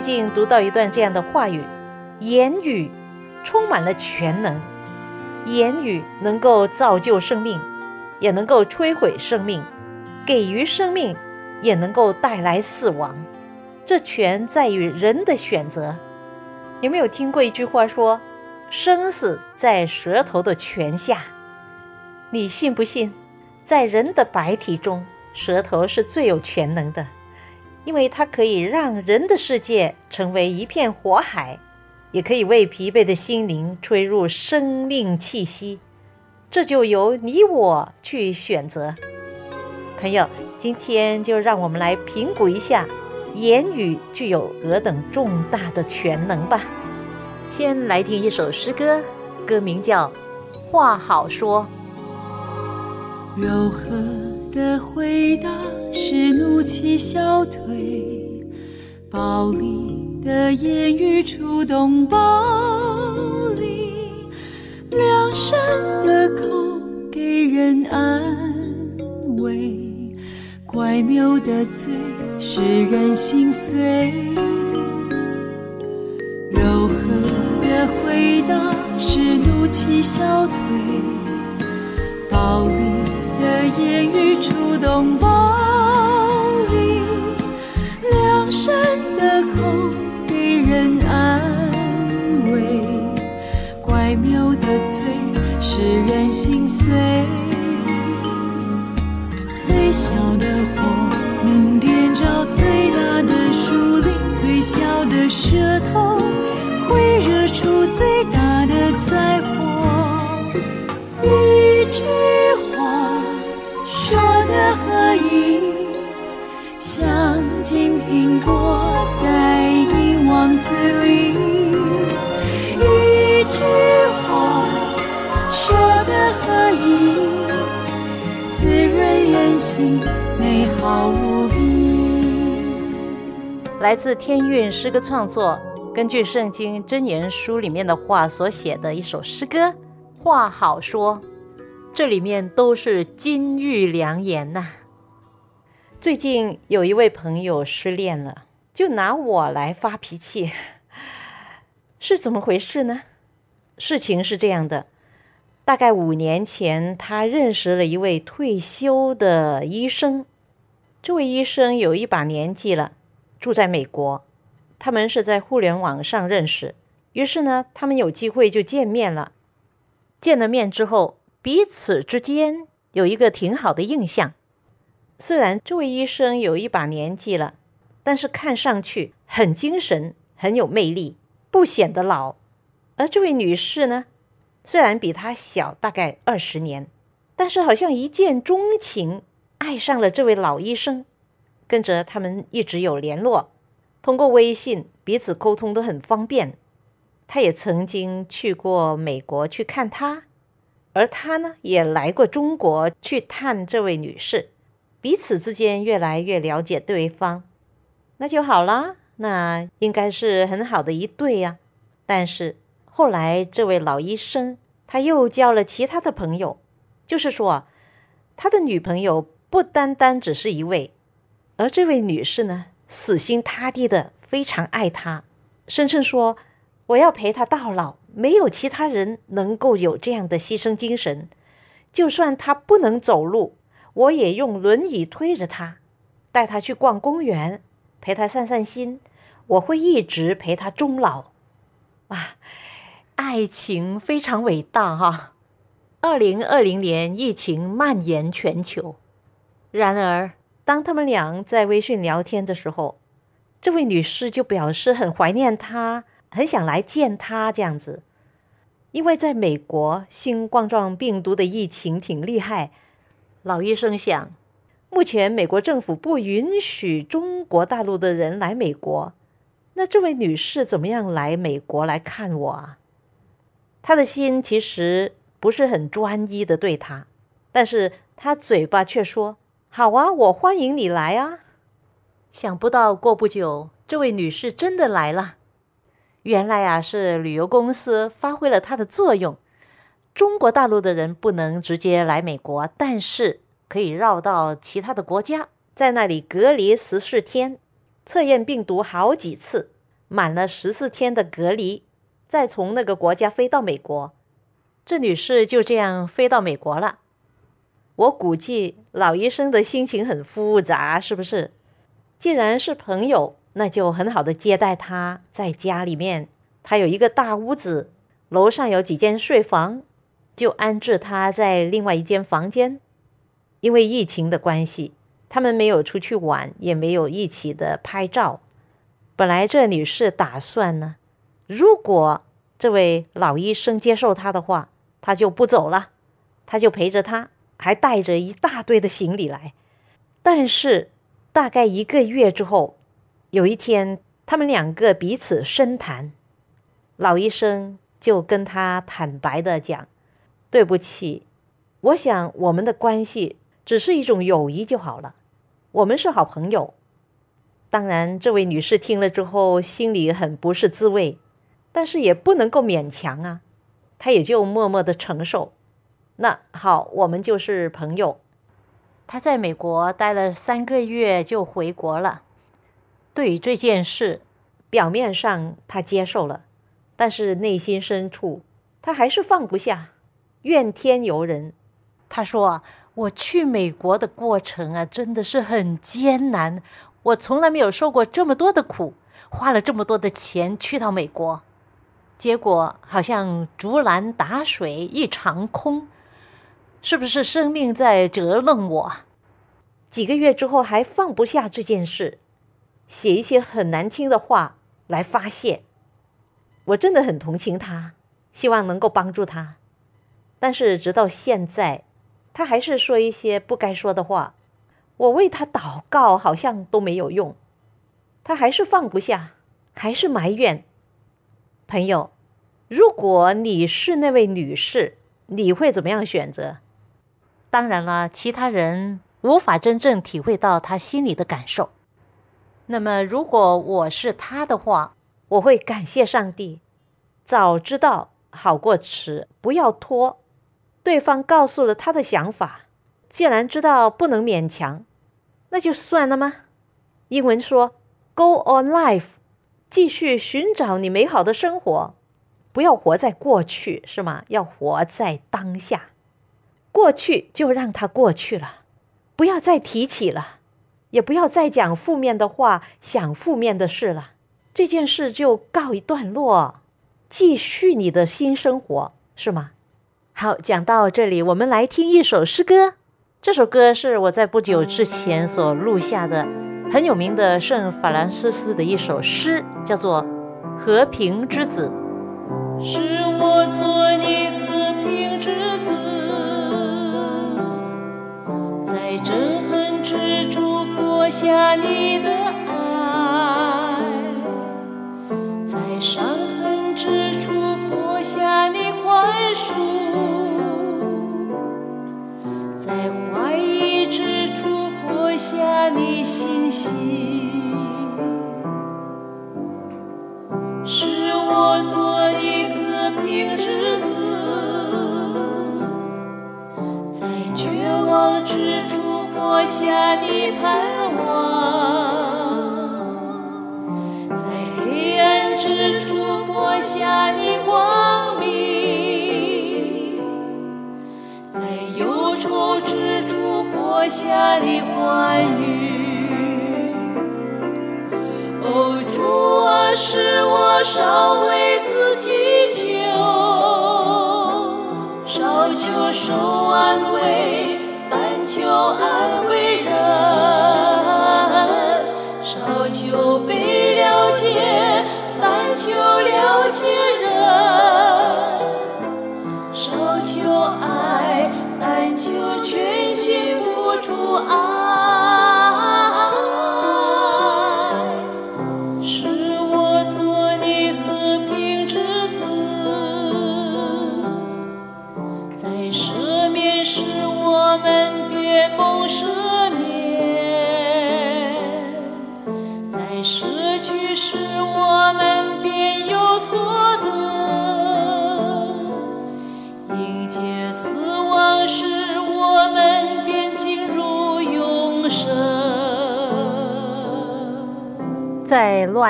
最近读到一段这样的话语：言语充满了全能，言语能够造就生命，也能够摧毁生命；给予生命，也能够带来死亡。这全在于人的选择。有没有听过一句话说：“生死在舌头的泉下。”你信不信？在人的白体中，舌头是最有全能的。因为它可以让人的世界成为一片火海，也可以为疲惫的心灵吹入生命气息。这就由你我去选择。朋友，今天就让我们来评估一下，言语具有何等重大的全能吧。先来听一首诗歌，歌名叫《话好说》。柔和。的回答是怒气消退，暴力的言语触动暴力，良善的口给人安慰，怪谬的嘴使人心碎。柔和的回答是怒气消退，暴力。的言语触动暴力，两扇的口给人安慰，怪谬的嘴使人心，美好无比。来自天韵诗歌创作，根据圣经箴言书里面的话所写的一首诗歌，话好说。这里面都是金玉良言呐。最近有一位朋友失恋了，就拿我来发脾气，是怎么回事呢？事情是这样的，大概五年前，他认识了一位退休的医生。这位医生有一把年纪了，住在美国。他们是在互联网上认识，于是呢，他们有机会就见面了。见了面之后，彼此之间有一个挺好的印象。虽然这位医生有一把年纪了，但是看上去很精神，很有魅力，不显得老。而这位女士呢，虽然比他小大概二十年，但是好像一见钟情，爱上了这位老医生。跟着他们一直有联络，通过微信彼此沟通都很方便。他也曾经去过美国去看他，而他呢也来过中国去探这位女士。彼此之间越来越了解对方，那就好了。那应该是很好的一对呀。但是后来这位老医生他又交了其他的朋友，就是说他的女朋友不单单只是一位，而这位女士呢，死心塌地的非常爱他，声称说我要陪他到老，没有其他人能够有这样的牺牲精神，就算他不能走路。我也用轮椅推着他，带他去逛公园，陪他散散心。我会一直陪他终老。啊，爱情非常伟大哈！二零二零年疫情蔓延全球，然而当他们俩在微信聊天的时候，这位女士就表示很怀念他，很想来见他这样子。因为在美国，新冠状病毒的疫情挺厉害。老医生想，目前美国政府不允许中国大陆的人来美国，那这位女士怎么样来美国来看我啊？他的心其实不是很专一的对他，但是他嘴巴却说：“好啊，我欢迎你来啊。”想不到过不久，这位女士真的来了。原来啊，是旅游公司发挥了它的作用。中国大陆的人不能直接来美国，但是可以绕到其他的国家，在那里隔离十四天，测验病毒好几次，满了十四天的隔离，再从那个国家飞到美国。这女士就这样飞到美国了。我估计老医生的心情很复杂，是不是？既然是朋友，那就很好的接待她，在家里面，她有一个大屋子，楼上有几间睡房，就安置她在另外一间房间。因为疫情的关系，他们没有出去玩，也没有一起的拍照。本来这女士打算呢，如果这位老医生接受她的话，她就不走了，她就陪着他，还带着一大堆的行李来。但是。大概一个月之后，有一天，他们两个彼此深谈，老医生就跟他坦白的讲：“对不起，我想我们的关系只是一种友谊就好了，我们是好朋友。”当然，这位女士听了之后心里很不是滋味，但是也不能够勉强啊，他也就默默的承受。那好，我们就是朋友。他在美国待了三个月就回国了。对于这件事，表面上他接受了，但是内心深处他还是放不下，怨天尤人。他说：“啊，我去美国的过程啊，真的是很艰难，我从来没有受过这么多的苦，花了这么多的钱去到美国，结果好像竹篮打水一场空。”是不是生命在折弄我？几个月之后还放不下这件事，写一些很难听的话来发泄。我真的很同情他，希望能够帮助他，但是直到现在，他还是说一些不该说的话。我为他祷告，好像都没有用，他还是放不下，还是埋怨。朋友，如果你是那位女士，你会怎么样选择？当然了，其他人无法真正体会到他心里的感受。那么，如果我是他的话，我会感谢上帝，早知道好过迟，不要拖。对方告诉了他的想法，既然知道不能勉强，那就算了吗？英文说 “Go on life”，继续寻找你美好的生活，不要活在过去，是吗？要活在当下。过去就让它过去了，不要再提起了，也不要再讲负面的话，想负面的事了。这件事就告一段落，继续你的新生活，是吗？好，讲到这里，我们来听一首诗歌。这首歌是我在不久之前所录下的，很有名的圣法兰西斯的一首诗，叫做《和平之子》。是我做你和平之子。在憎恨之处播下你的爱，在伤痕之处播下你宽恕，在怀下你信心，是我做你和平之子，在绝望之处。播下你盼下的欢愉。哦，主啊，使我少为自己求，少求受安慰。但求安慰人，少求被了解，但求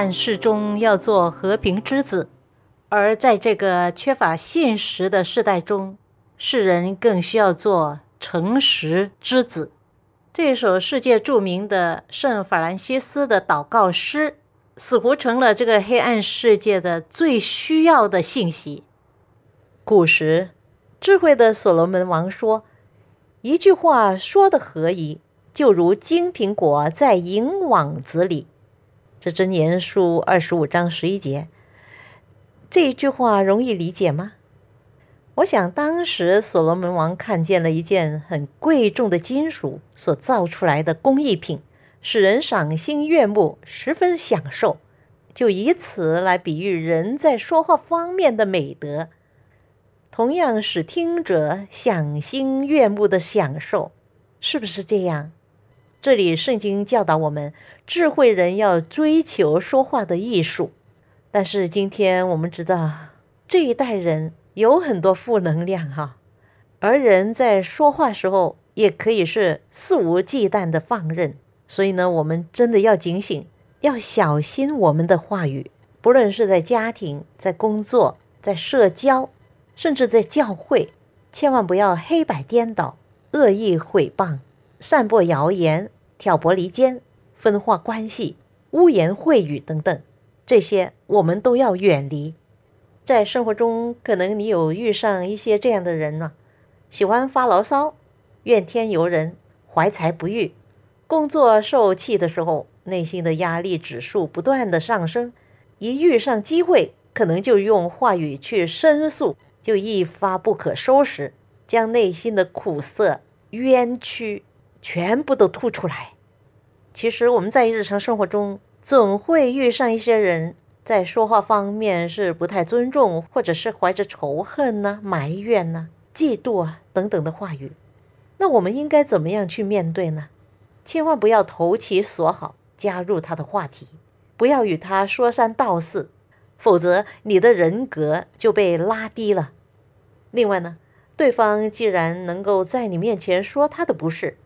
在乱世中要做和平之子，而在这个缺乏现实的时代中，世人更需要做诚实之子。这首世界著名的圣法兰西斯的祷告诗，似乎成了这个黑暗世界的最需要的信息。古时，智慧的所罗门王说：“一句话说的何宜，就如金苹果在银网子里。”这真言书二十五章十一节，这一句话容易理解吗？我想当时所罗门王看见了一件很贵重的金属所造出来的工艺品，使人赏心悦目，十分享受，就以此来比喻人在说话方面的美德，同样使听者赏心悦目的享受，是不是这样？这里圣经教导我们，智慧人要追求说话的艺术。但是今天我们知道，这一代人有很多负能量哈，而人在说话时候也可以是肆无忌惮的放任。所以呢，我们真的要警醒，要小心我们的话语，不论是在家庭、在工作、在社交，甚至在教会，千万不要黑白颠倒、恶意毁谤。散播谣言、挑拨离间、分化关系、污言秽语等等，这些我们都要远离。在生活中，可能你有遇上一些这样的人呢，喜欢发牢骚、怨天尤人、怀才不遇，工作受气的时候，内心的压力指数不断的上升，一遇上机会，可能就用话语去申诉，就一发不可收拾，将内心的苦涩、冤屈。全部都吐出来。其实我们在日常生活中总会遇上一些人，在说话方面是不太尊重，或者是怀着仇恨呢、埋怨呢、嫉妒啊等等的话语。那我们应该怎么样去面对呢？千万不要投其所好，加入他的话题，不要与他说三道四，否则你的人格就被拉低了。另外呢，对方既然能够在你面前说他的不是，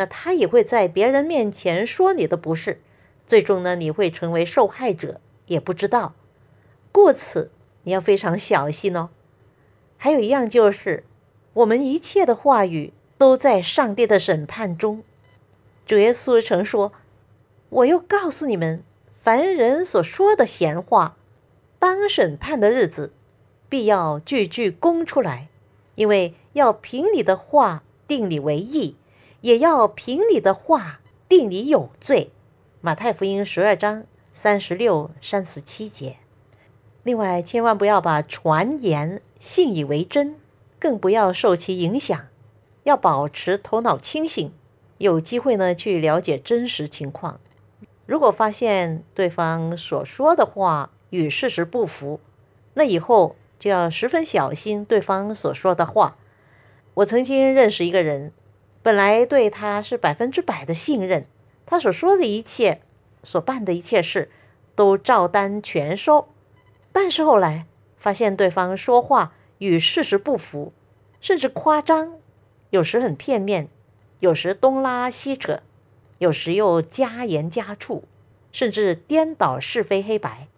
那他也会在别人面前说你的不是，最终呢，你会成为受害者，也不知道。故此，你要非常小心哦。还有一样就是，我们一切的话语都在上帝的审判中。主耶稣曾说：“我又告诉你们，凡人所说的闲话，当审判的日子，必要句句供出来，因为要凭你的话定你为义。”也要凭你的话定你有罪，马太福音十二章三十六、三十七节。另外，千万不要把传言信以为真，更不要受其影响，要保持头脑清醒，有机会呢去了解真实情况。如果发现对方所说的话与事实不符，那以后就要十分小心对方所说的话。我曾经认识一个人。本来对他是百分之百的信任，他所说的一切、所办的一切事都照单全收。但是后来发现对方说话与事实不符，甚至夸张，有时很片面，有时东拉西扯，有时又加盐加醋，甚至颠倒是非黑白，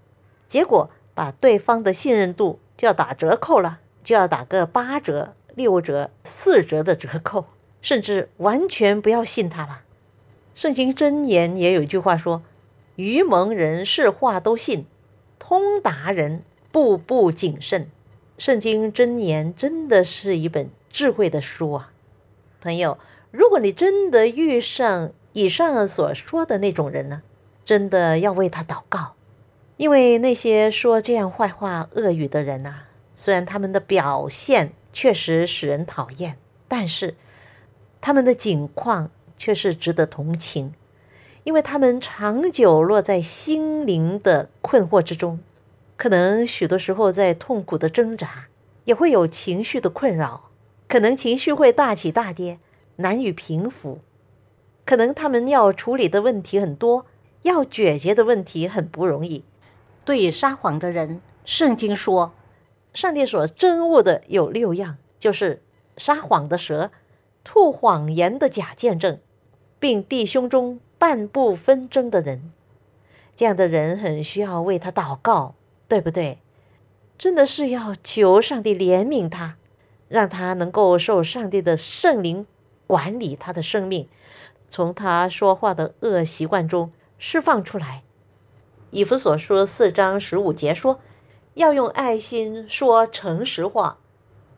结果把对方的信任度就要打折扣了，就要打个八折、六折、四折的折扣。甚至完全不要信他了。圣经箴言也有一句话说：“愚蒙人是话都信，通达人步步谨慎。”圣经箴言真的是一本智慧的书啊，朋友！如果你真的遇上以上所说的那种人呢，真的要为他祷告，因为那些说这样坏话、恶语的人呐，虽然他们的表现确实使人讨厌，但是。他们的境况却是值得同情，因为他们长久落在心灵的困惑之中，可能许多时候在痛苦的挣扎，也会有情绪的困扰，可能情绪会大起大跌，难以平复，可能他们要处理的问题很多，要解决的问题很不容易。对于撒谎的人，圣经说，上帝所憎恶的有六样，就是撒谎的蛇、吐谎言的假见证，并弟兄中半部纷争的人。这样的人很需要为他祷告，对不对？真的是要求上帝怜悯他，让他能够受上帝的圣灵管理他的生命，从他说话的恶习惯中释放出来。以弗所书四章十五节说，要用爱心说诚实话，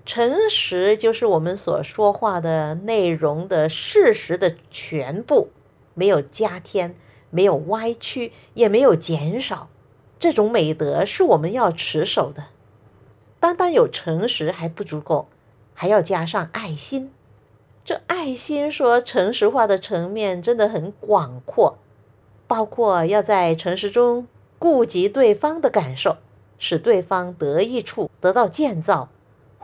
诚实就是我们所说话的内容的事实的全部，没有加添。没有歪曲，也没有减少，这种美德是我们要持守的。单单有诚实还不足够，还要加上爱心。这爱心说诚实话的层面真的很广阔，包括要在诚实中顾及对方的感受，使对方得益处，得到建造，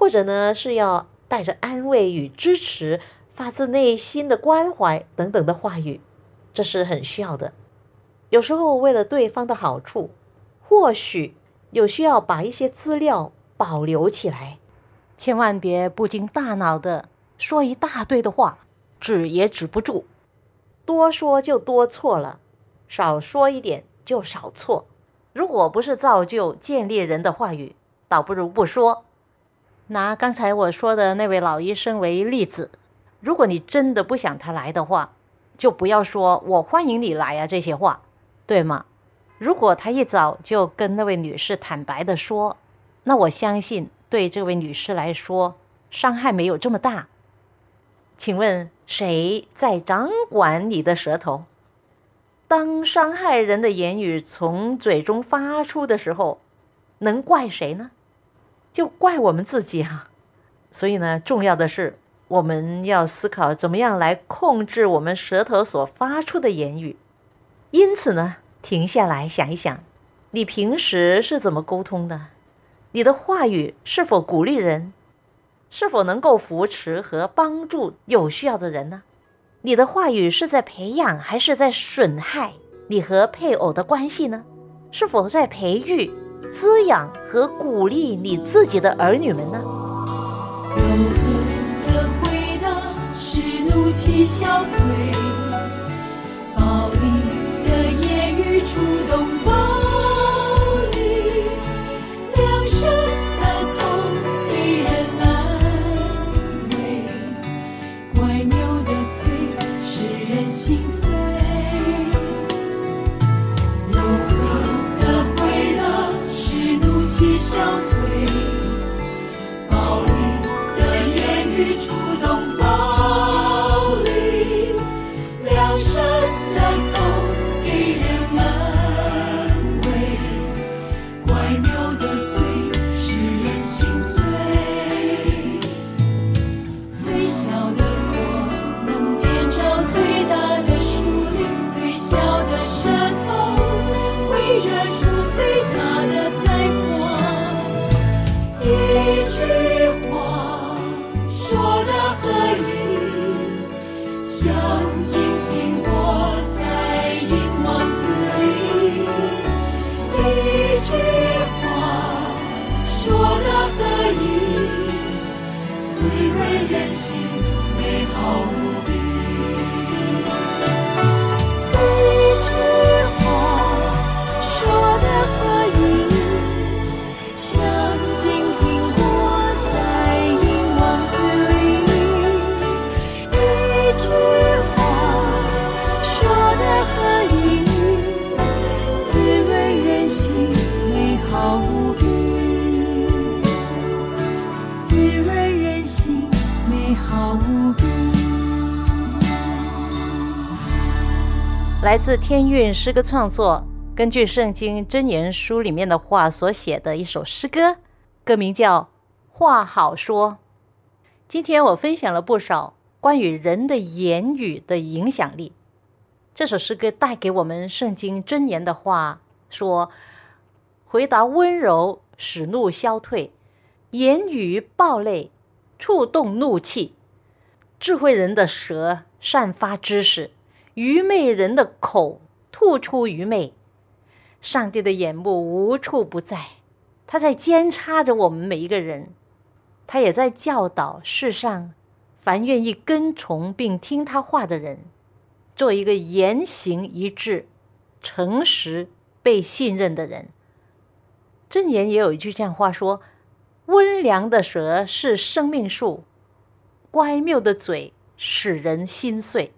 或者呢是要带着安慰与支持，发自内心的关怀等等的话语，这是很需要的。有时候，为了对方的好处，或许有需要把一些资料保留起来，千万别不经大脑的说一大堆的话，止也止不住，多说就多错了，少说一点就少错。如果不是造就建立人的话语，倒不如不说。拿刚才我说的那位老医生为例子，如果你真的不想他来的话，就不要说“我欢迎你来啊”这些话。对吗？如果他一早就跟那位女士坦白的说，那我相信对这位女士来说伤害没有这么大。请问谁在掌管你的舌头？当伤害人的言语从嘴中发出的时候，能怪谁呢？就怪我们自己哈。所以呢，重要的是我们要思考怎么样来控制我们舌头所发出的言语。因此呢，停下来想一想，你平时是怎么沟通的？你的话语是否鼓励人？是否能够扶持和帮助有需要的人呢？你的话语是在培养还是在损害你和配偶的关系呢？是否在培育、滋养和鼓励你自己的儿女们呢？的回答是怒气消退。来自天韵诗歌创作，根据圣经箴言书里面的话所写的一首诗歌，歌名叫《话好说》。今天我分享了不少关于人的言语的影响力。这首诗歌带给我们圣经箴言的话说：回答温柔，使怒消退；言语暴戾，触动怒气。智慧人的舌散发知识，愚昧人的口吐出愚昧。上帝的眼目无处不在，他在监察着我们每一个人，他也在教导世上凡愿意跟从并听他话的人，做一个言行一致、诚实、被信任的人。箴言也有一句这样话说：“温良的舌是生命树。”乖谬的嘴使人心碎。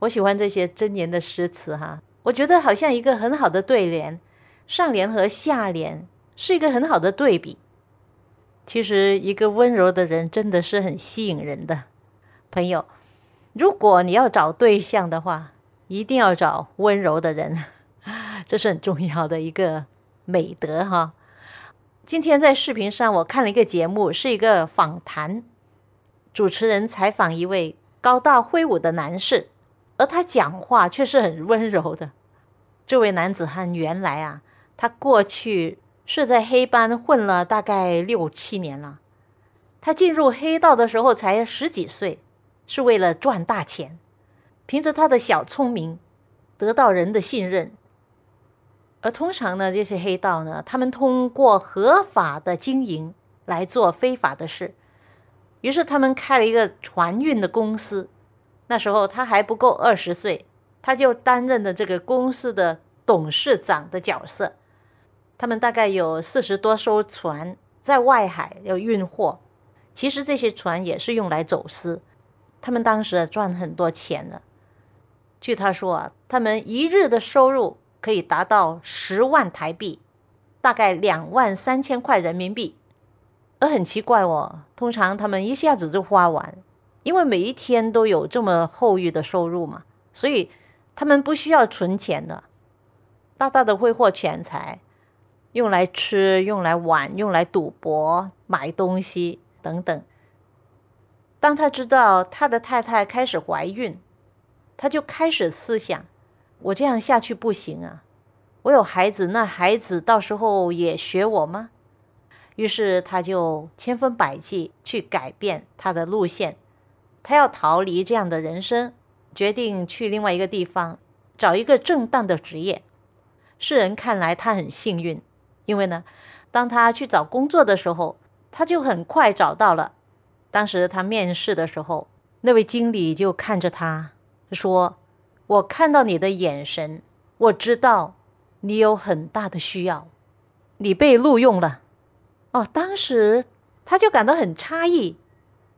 我喜欢这些真言的诗词哈，我觉得好像一个很好的对联，上联和下联是一个很好的对比。其实，一个温柔的人真的是很吸引人的。朋友，如果你要找对象的话，一定要找温柔的人，这是很重要的一个美德哈。今天在视频上我看了一个节目，是一个访谈。主持人采访一位高大挥舞的男士，而他讲话却是很温柔的。这位男子汉原来啊，他过去是在黑帮混了大概六七年了。他进入黑道的时候才十几岁，是为了赚大钱，凭着他的小聪明得到人的信任。而通常呢，这些黑道呢，他们通过合法的经营来做非法的事。于是他们开了一个船运的公司，那时候他还不够二十岁，他就担任了这个公司的董事长的角色。他们大概有四十多艘船在外海要运货，其实这些船也是用来走私。他们当时赚很多钱呢。据他说啊，他们一日的收入可以达到十万台币，大概两万三千块人民币。而很奇怪哦，通常他们一下子就花完，因为每一天都有这么厚裕的收入嘛，所以他们不需要存钱的，大大的挥霍钱财，用来吃，用来玩，用来赌博、买东西等等。当他知道他的太太开始怀孕，他就开始思想：我这样下去不行啊！我有孩子，那孩子到时候也学我吗？于是他就千方百计去改变他的路线，他要逃离这样的人生，决定去另外一个地方找一个正当的职业。世人看来他很幸运，因为呢，当他去找工作的时候，他就很快找到了。当时他面试的时候，那位经理就看着他说：“我看到你的眼神，我知道你有很大的需要，你被录用了。”哦，当时他就感到很诧异。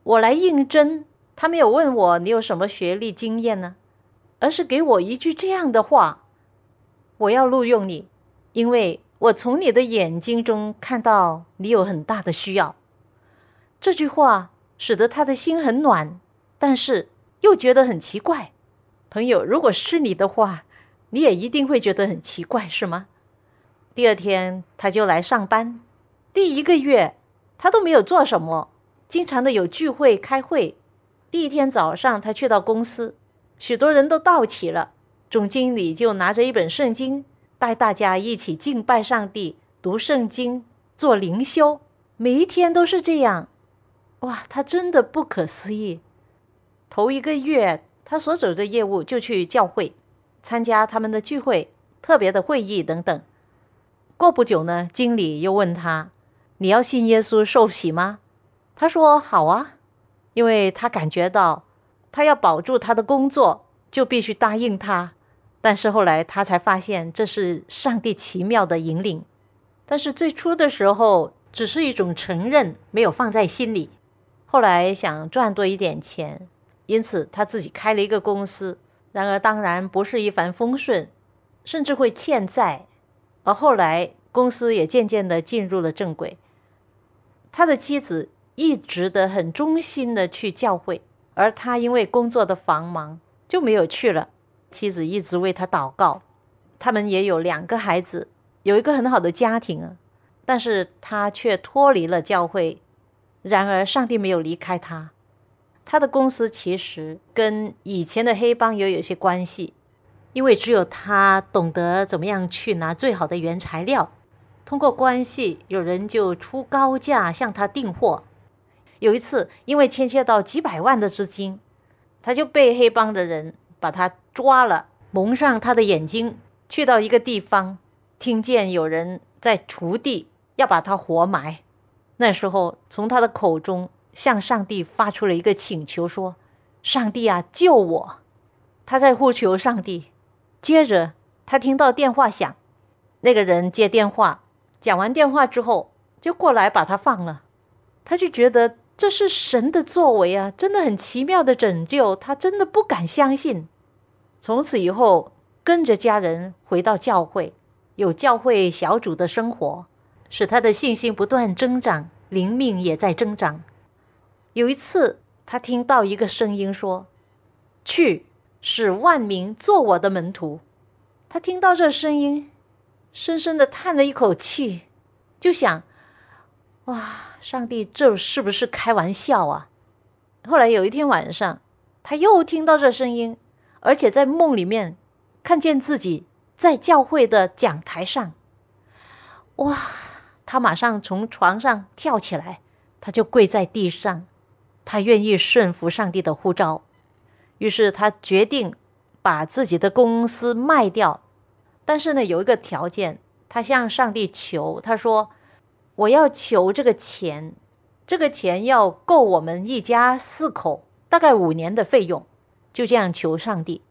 我来应征，他没有问我你有什么学历经验呢，而是给我一句这样的话：“我要录用你，因为我从你的眼睛中看到你有很大的需要。”这句话使得他的心很暖，但是又觉得很奇怪。朋友，如果是你的话，你也一定会觉得很奇怪，是吗？第二天他就来上班。第一个月，他都没有做什么，经常的有聚会开会。第一天早上，他去到公司，许多人都到齐了，总经理就拿着一本圣经，带大家一起敬拜上帝、读圣经、做灵修，每一天都是这样。哇，他真的不可思议。头一个月，他所走的业务就去教会，参加他们的聚会、特别的会议等等。过不久呢，经理又问他。你要信耶稣受洗吗？他说好啊，因为他感觉到他要保住他的工作，就必须答应他。但是后来他才发现这是上帝奇妙的引领。但是最初的时候只是一种承认，没有放在心里。后来想赚多一点钱，因此他自己开了一个公司。然而当然不是一帆风顺，甚至会欠债。而后来公司也渐渐的进入了正轨。他的妻子一直的很忠心的去教会，而他因为工作的繁忙就没有去了。妻子一直为他祷告，他们也有两个孩子，有一个很好的家庭啊。但是他却脱离了教会。然而上帝没有离开他。他的公司其实跟以前的黑帮也有些关系，因为只有他懂得怎么样去拿最好的原材料。通过关系，有人就出高价向他订货。有一次，因为牵涉到几百万的资金，他就被黑帮的人把他抓了，蒙上他的眼睛，去到一个地方，听见有人在锄地，要把他活埋。那时候，从他的口中向上帝发出了一个请求，说：“上帝啊，救我！”他在呼求上帝。接着，他听到电话响，那个人接电话，讲完电话之后，就过来把他放了。他就觉得这是神的作为啊，真的很奇妙的拯救，他真的不敢相信。从此以后，跟着家人回到教会，有教会小组的生活。使他的信心不断增长，灵命也在增长。有一次，他听到一个声音说：“去，使万民做我的门徒。”他听到这声音，深深的叹了一口气，就想：“哇，上帝，这是不是开玩笑啊？”后来有一天晚上，他又听到这声音，而且在梦里面看见自己在教会的讲台上，哇！他马上从床上跳起来，他就跪在地上，他愿意顺服上帝的呼召。于是他决定把自己的公司卖掉，但是呢，有一个条件，他向上帝求，他说：“我要求这个钱，这个钱要够我们一家四口大概五年的费用。”就这样求上帝。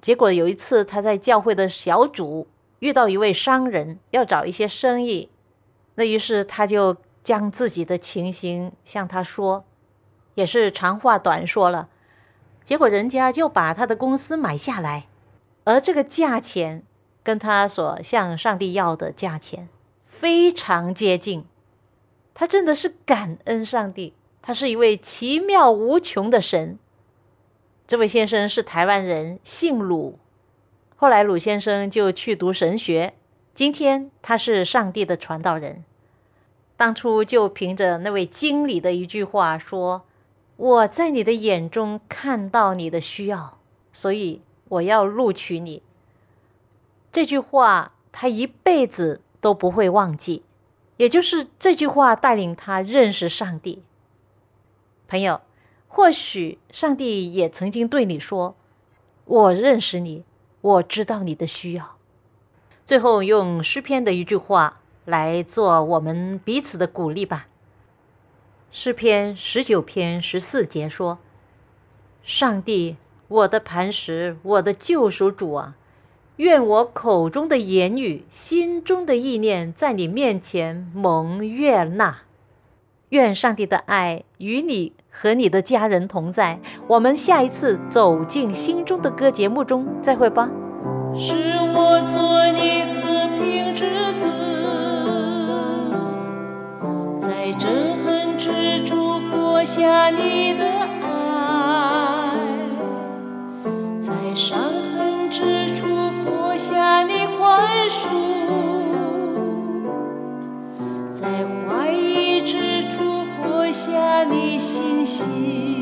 结果有一次他在教会的小组遇到一位商人，要找一些生意。那于是他就将自己的情形向他说，也是长话短说了。结果人家就把他的公司买下来，而这个价钱跟他所向上帝要的价钱非常接近。他真的是感恩上帝，他是一位奇妙无穷的神。这位先生是台湾人，姓鲁，后来鲁先生就去读神学。今天他是上帝的传道人，当初就凭着那位经理的一句话说：“我在你的眼中看到你的需要，所以我要录取你。”这句话他一辈子都不会忘记，也就是这句话带领他认识上帝。朋友，或许上帝也曾经对你说：“我认识你，我知道你的需要。”最后用诗篇的一句话来做我们彼此的鼓励吧。诗篇十九篇十四节说：“上帝，我的磐石，我的救赎主啊，愿我口中的言语心中的意念在你面前蒙悦纳。愿上帝的爱与你和你的家人同在。我们下一次走进心中的歌节目中再会吧。是我做你和平之子在珍珠播下你的爱在上你心心。